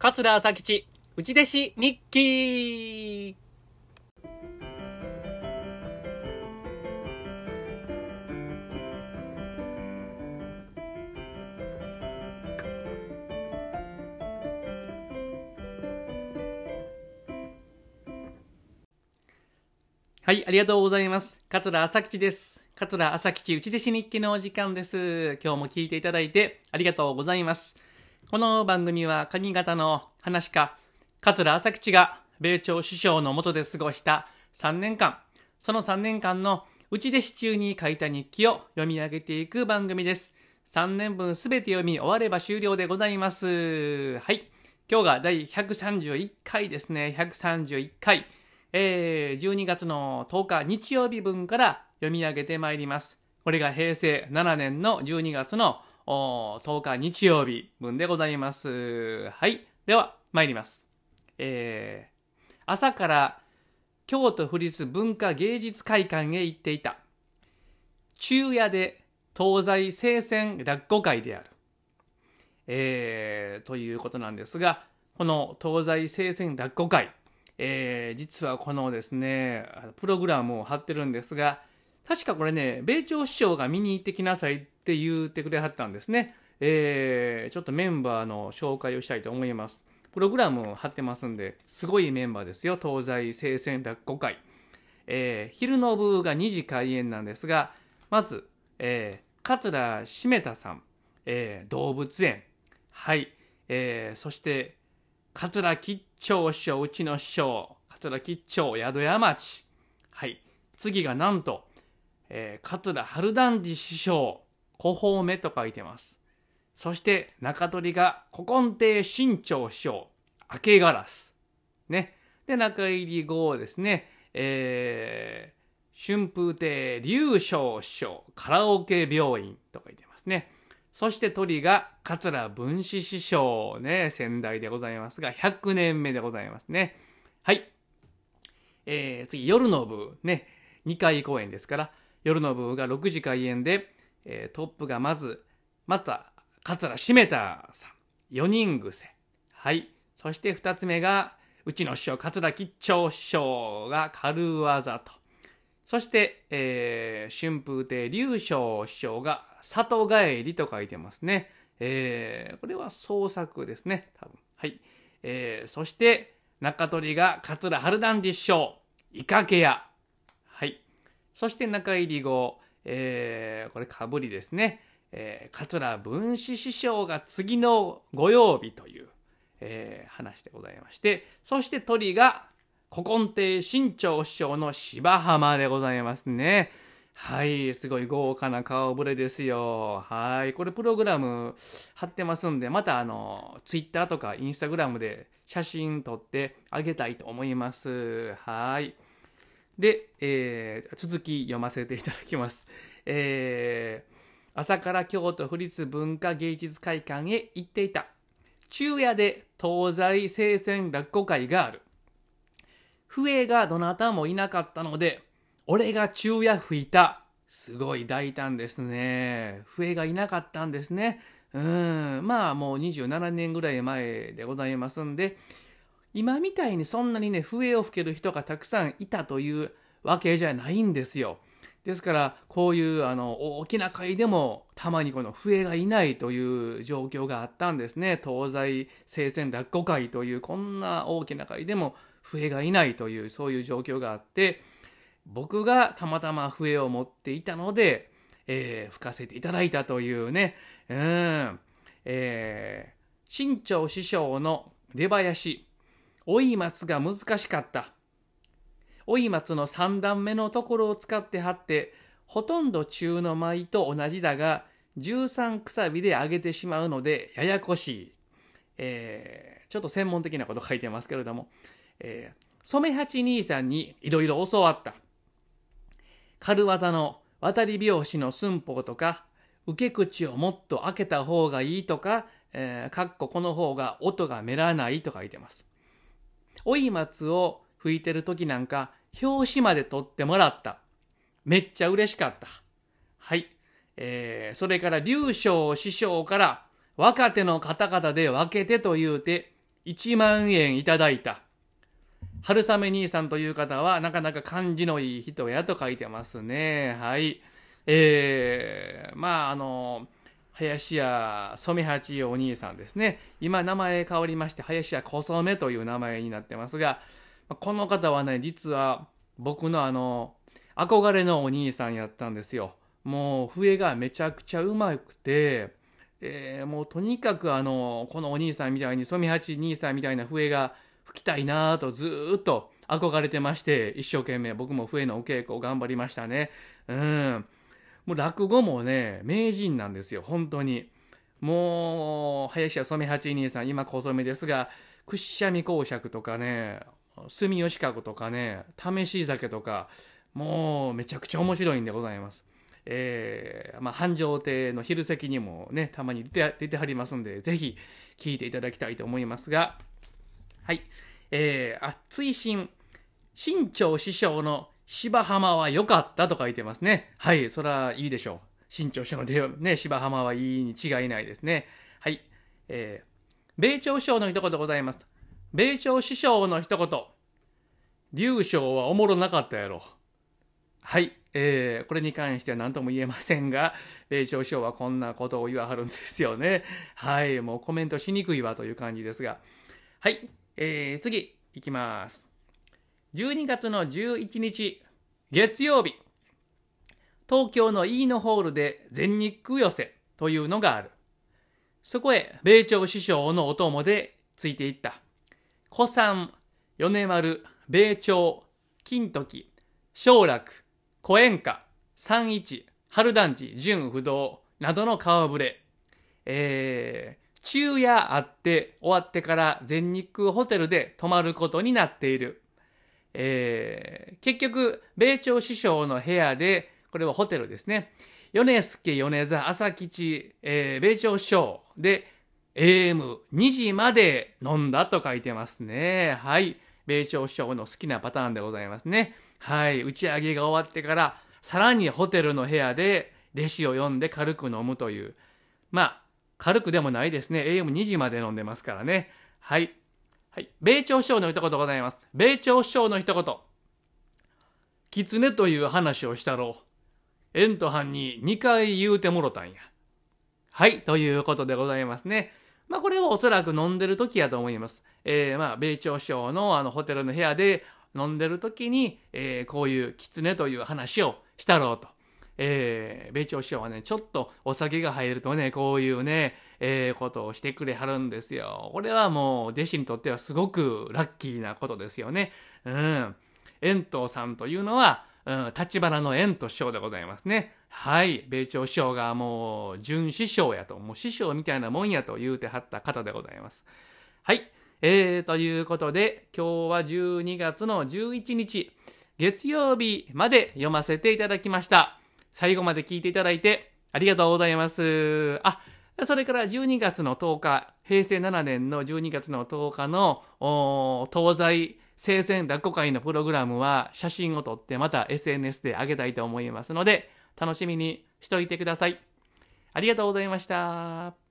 桂朝吉、内弟子日記はい、ありがとうございます。桂朝吉です。桂朝吉内弟子日記のお時間です。今日も聞いていただいてありがとうございます。この番組は上方の話家、桂朝吉が米朝首相の下で過ごした3年間、その3年間の内弟子中に書いた日記を読み上げていく番組です。3年分すべて読み終われば終了でございます。はい。今日が第131回ですね。131回。えー12月の10日日曜日分から読み上げてまいります。これが平成7年の12月の10日日曜日分でございます。はい。では、参ります。えー朝から京都府立文化芸術会館へ行っていた。昼夜で東西聖戦落語会である。えーということなんですが、この東西聖戦落語会、えー実はこのですね、プログラムを貼ってるんですが、確かこれね、米朝首相が見に行ってきなさいってって言ってくれはったんですね。えーちょっとメンバーの紹介をしたいと思います。プログラムを貼ってますんで、すごいメンバーですよ。東西聖戦落語会。えー昼の部が2時開演なんですが、まず、えー桂しめたさん、えー動物園。はい。えーそして、桂吉兆師匠、うちの師匠、桂吉兆、宿屋町。はい。次がなんと、えー桂春団治師匠、小方目と書いてます。そして、中取りが古今亭新潮師匠、明けガラス。ね。で、中入り後ですね、えー、春風亭龍昇師匠、カラオケ病院と書いてますね。そして鳥が桂文枝師匠ね、先代でございますが、100年目でございますね。はい。えー、次、夜の部ね、2回公演ですから、夜の部が6時開演で、えートップがまず、また、桂しめたさん、4人癖。はい。そして2つ目が、うちの師匠、桂吉兆師匠が軽技と。そして、えー春風亭龍昇師匠が里帰りと書いてますね。えーこれは創作ですね、多分。はい。えーそして、中取が桂春団治師匠、いかけや。はい。そして中入り後、えーこれかぶりですね。えー桂文枝師匠が次の御曜日という、えー話でございまして、そして鳥が古今亭新潮師匠の芝浜でございますね。はい、すごい豪華な顔ぶれですよ。はい、これプログラム貼ってますんで、またあの、ツイッターとかインスタグラムで写真撮ってあげたいと思います。はい。で、えー続き読ませていただきます。えー朝から京都府立文化芸術会館へ行っていた。昼夜で東西聖戦落語会がある。笛がどなたもいなかったので、俺が昼夜吹いた。すごい大胆ですね。笛がいなかったんですね。うん。まあもう27年ぐらい前でございますんで、今みたいにそんなにね、笛を吹ける人がたくさんいたというわけじゃないんですよ。ですから、こういうあの大きな会でもたまにこの笛がいないという状況があったんですね。東西聖戦落語会というこんな大きな会でも笛がいないというそういう状況があって、僕がたまたま笛を持っていたので、えー吹かせていただいたというね、うん、えー新潮師匠の出囃子、追い松が難しかった。追い松の三段目のところを使って貼って、ほとんど中の舞と同じだが、13くさびで上げてしまうので、ややこしい。えーちょっと専門的なこと書いてますけれども、えー染八兄さんにいろいろ教わった。軽技の渡り拍子の寸法とか、受け口をもっと開けた方がいいとか、えーかっここの方が音がめらないと書いてます。追い松を吹いてる時なんか、表紙まで取ってもらった。めっちゃ嬉しかった。はい。えーそれから、龍昇師匠から、若手の方々で分けてと言うて、1万円いただいた。春雨兄さんという方は、なかなか感じのいい人やと書いてますね。はい。えー、まあ、あの、林家染八お兄さんですね。今名前変わりまして、林家小染という名前になってますが、この方はね、実は僕のあの、憧れのお兄さんやったんですよ。もう笛がめちゃくちゃうまくて、えー、もうとにかくあの、このお兄さんみたいに、染八兄さんみたいな笛が吹きたいなとずっと憧れてまして、一生懸命僕も笛のお稽古を頑張りましたね。うん。もう落語もね、名人なんですよ、本当に。もう、林家染八兄さん、今小染ですが、屈斜味公爵とかね、住吉かごとかね、試し酒とか、もうめちゃくちゃ面白いんでございます。えー、まあ、繁盛亭の昼席にもね、たまに出て出てはりますんで、ぜひ聞いていただきたいと思いますが、はい。えー、あ、追伸、新潮師匠の芝浜は良かったと書いてますね。はい、そらいいでしょう。新潮師匠のね、芝浜はいいに違いないですね。はい。えー、米朝師匠の一言ございます。米朝師匠の一言。劉将はおもろなかったやろ。はい。えー、これに関しては何とも言えませんが、米朝首相はこんなことを言わはるんですよね。はい、もうコメントしにくいわという感じですが。はい、えー、次、いきます。12月の11日、月曜日、東京の飯野ホールで全日空寄せというのがある。そこへ、米朝首相のお供でついていった。古参、米丸、米朝、金時、小楽、古演歌、三一、春団地、純不動などの顔ぶれ。えー、昼夜あって終わってから全日空ホテルで泊まることになっている。えー、結局、米朝首相の部屋で、これはホテルですね。米助、米座、朝吉、えー、米朝首相で、AM2 時まで飲んだと書いてますね。はい。米朝首相の好きなパターンでございますね。はい、打ち上げが終わってから、さらにホテルの部屋で弟子を呼んで軽く飲むという。まあ、軽くでもないですね。AM2 時まで飲んでますからね。はい。はい。米朝首相の一言ございます。米朝首相の一言。狐という話をしたろう。円と藩に2回言うてもろたんや。はい。ということでございますね。まあ、これはおそらく飲んでる時やと思います。えー、まあ、米朝首相のあのホテルの部屋で飲んでる時に、えー、こういう狐という話をしたろうと。えー、米朝師匠はね、ちょっとお酒が入るとね、こういうね、えー、ことをしてくれはるんですよ。これはもう弟子にとってはすごくラッキーなことですよね。うん。円藤さんというのは、うん、の円と師匠でございますね。はい。米朝師匠がもう、準師匠やと、もう師匠みたいなもんやと言うてはった方でございます。はい。えー、ということで、今日は12月の11日、月曜日まで読ませていただきました。最後まで聞いていただいてありがとうございます。あ、それから12月の10日、平成7年の12月の10日の東西生前落語会のプログラムは写真を撮ってまた SNS で上げたいと思いますので、楽しみにしておいてください。ありがとうございました。